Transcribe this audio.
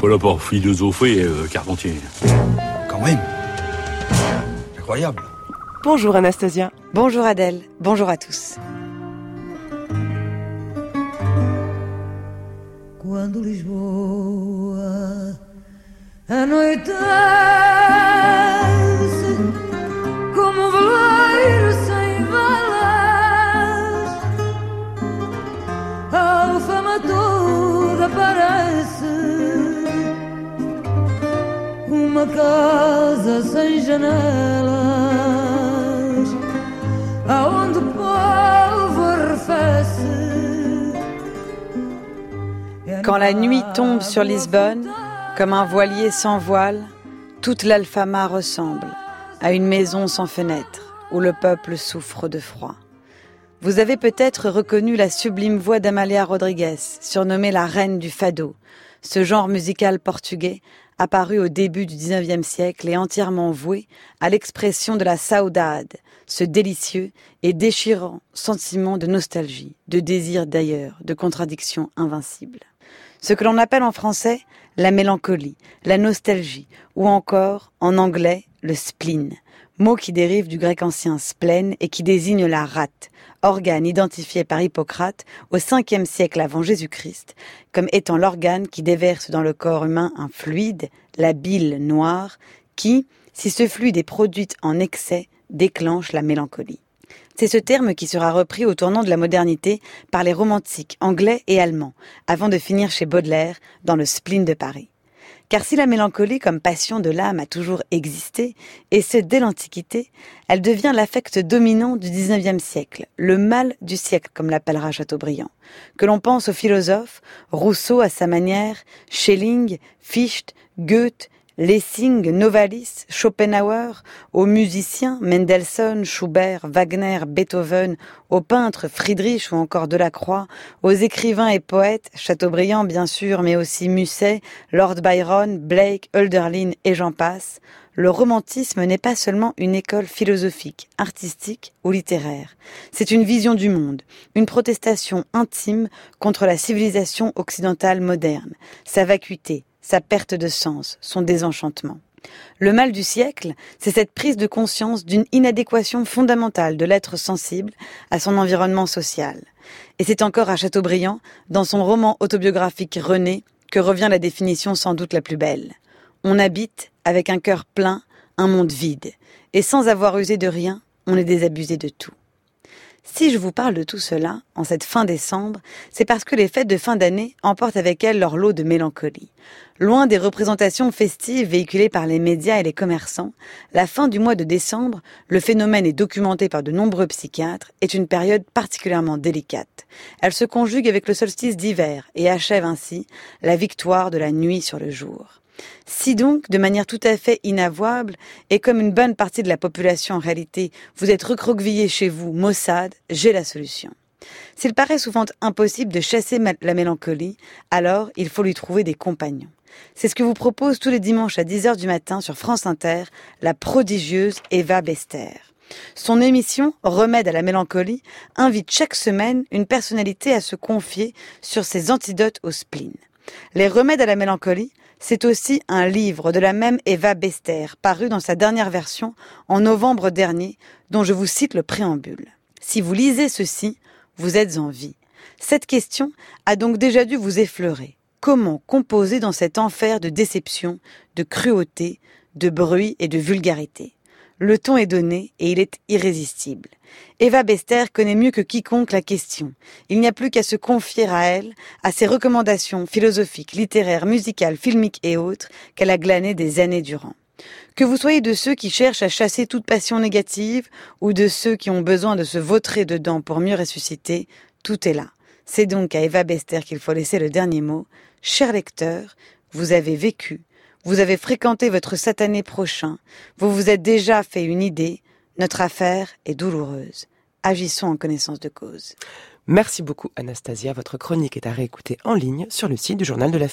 pas là pour philosopher, euh, Carpentier. Quand même. Incroyable. Bonjour Anastasia. Bonjour Adèle. Bonjour à tous. Quando Lisboa uma casa sem janelas, aonde o povo arrefece. Quand la nuit tombe sur Lisbonne, comme un voilier sans voile, toute l'Alfama ressemble à une maison sans fenêtre où le peuple souffre de froid. Vous avez peut-être reconnu la sublime voix d'Amalia Rodrigues, surnommée la reine du fado, ce genre musical portugais apparu au début du XIXe siècle et entièrement voué à l'expression de la saudade, ce délicieux et déchirant sentiment de nostalgie, de désir d'ailleurs, de contradiction invincible. Ce que l'on appelle en français la mélancolie, la nostalgie, ou encore, en anglais, le spleen, mot qui dérive du grec ancien spleen et qui désigne la rate, organe identifié par Hippocrate au 5e siècle avant Jésus-Christ comme étant l'organe qui déverse dans le corps humain un fluide, la bile noire, qui, si ce fluide est produit en excès, déclenche la mélancolie. C'est ce terme qui sera repris au tournant de la modernité par les romantiques anglais et allemands, avant de finir chez Baudelaire dans le spleen de Paris. Car si la mélancolie comme passion de l'âme a toujours existé, et ce dès l'Antiquité, elle devient l'affect dominant du XIXe siècle, le mal du siècle comme l'appellera Chateaubriand. Que l'on pense aux philosophes, Rousseau à sa manière, Schelling, Fichte, Goethe, Lessing, Novalis, Schopenhauer, aux musiciens Mendelssohn, Schubert, Wagner, Beethoven, aux peintres Friedrich ou encore Delacroix, aux écrivains et poètes, Chateaubriand bien sûr, mais aussi Musset, Lord Byron, Blake, Hölderlin et j'en passe, le romantisme n'est pas seulement une école philosophique, artistique ou littéraire. C'est une vision du monde, une protestation intime contre la civilisation occidentale moderne, sa vacuité, sa perte de sens, son désenchantement. Le mal du siècle, c'est cette prise de conscience d'une inadéquation fondamentale de l'être sensible à son environnement social. Et c'est encore à Chateaubriand, dans son roman autobiographique René, que revient la définition sans doute la plus belle. On habite, avec un cœur plein, un monde vide, et sans avoir usé de rien, on est désabusé de tout. Si je vous parle de tout cela, en cette fin décembre, c'est parce que les fêtes de fin d'année emportent avec elles leur lot de mélancolie. Loin des représentations festives véhiculées par les médias et les commerçants, la fin du mois de décembre, le phénomène est documenté par de nombreux psychiatres, est une période particulièrement délicate. Elle se conjugue avec le solstice d'hiver et achève ainsi la victoire de la nuit sur le jour. Si donc, de manière tout à fait inavouable, et comme une bonne partie de la population en réalité, vous êtes recroquevillé chez vous, Mossad, j'ai la solution. S'il paraît souvent impossible de chasser la mélancolie, alors il faut lui trouver des compagnons. C'est ce que vous propose tous les dimanches à 10h du matin sur France Inter, la prodigieuse Eva Bester. Son émission Remède à la mélancolie invite chaque semaine une personnalité à se confier sur ses antidotes au spleen. Les remèdes à la mélancolie, c'est aussi un livre de la même Eva Bester, paru dans sa dernière version en novembre dernier, dont je vous cite le préambule. Si vous lisez ceci, vous êtes en vie. Cette question a donc déjà dû vous effleurer. Comment composer dans cet enfer de déception, de cruauté, de bruit et de vulgarité? Le ton est donné et il est irrésistible. Eva Bester connaît mieux que quiconque la question. Il n'y a plus qu'à se confier à elle, à ses recommandations philosophiques, littéraires, musicales, filmiques et autres qu'elle a glanées des années durant. Que vous soyez de ceux qui cherchent à chasser toute passion négative ou de ceux qui ont besoin de se vautrer dedans pour mieux ressusciter, tout est là. C'est donc à Eva Bester qu'il faut laisser le dernier mot. Cher lecteur, vous avez vécu, vous avez fréquenté votre satané prochain, vous vous êtes déjà fait une idée, notre affaire est douloureuse. Agissons en connaissance de cause. Merci beaucoup Anastasia, votre chronique est à réécouter en ligne sur le site du journal de la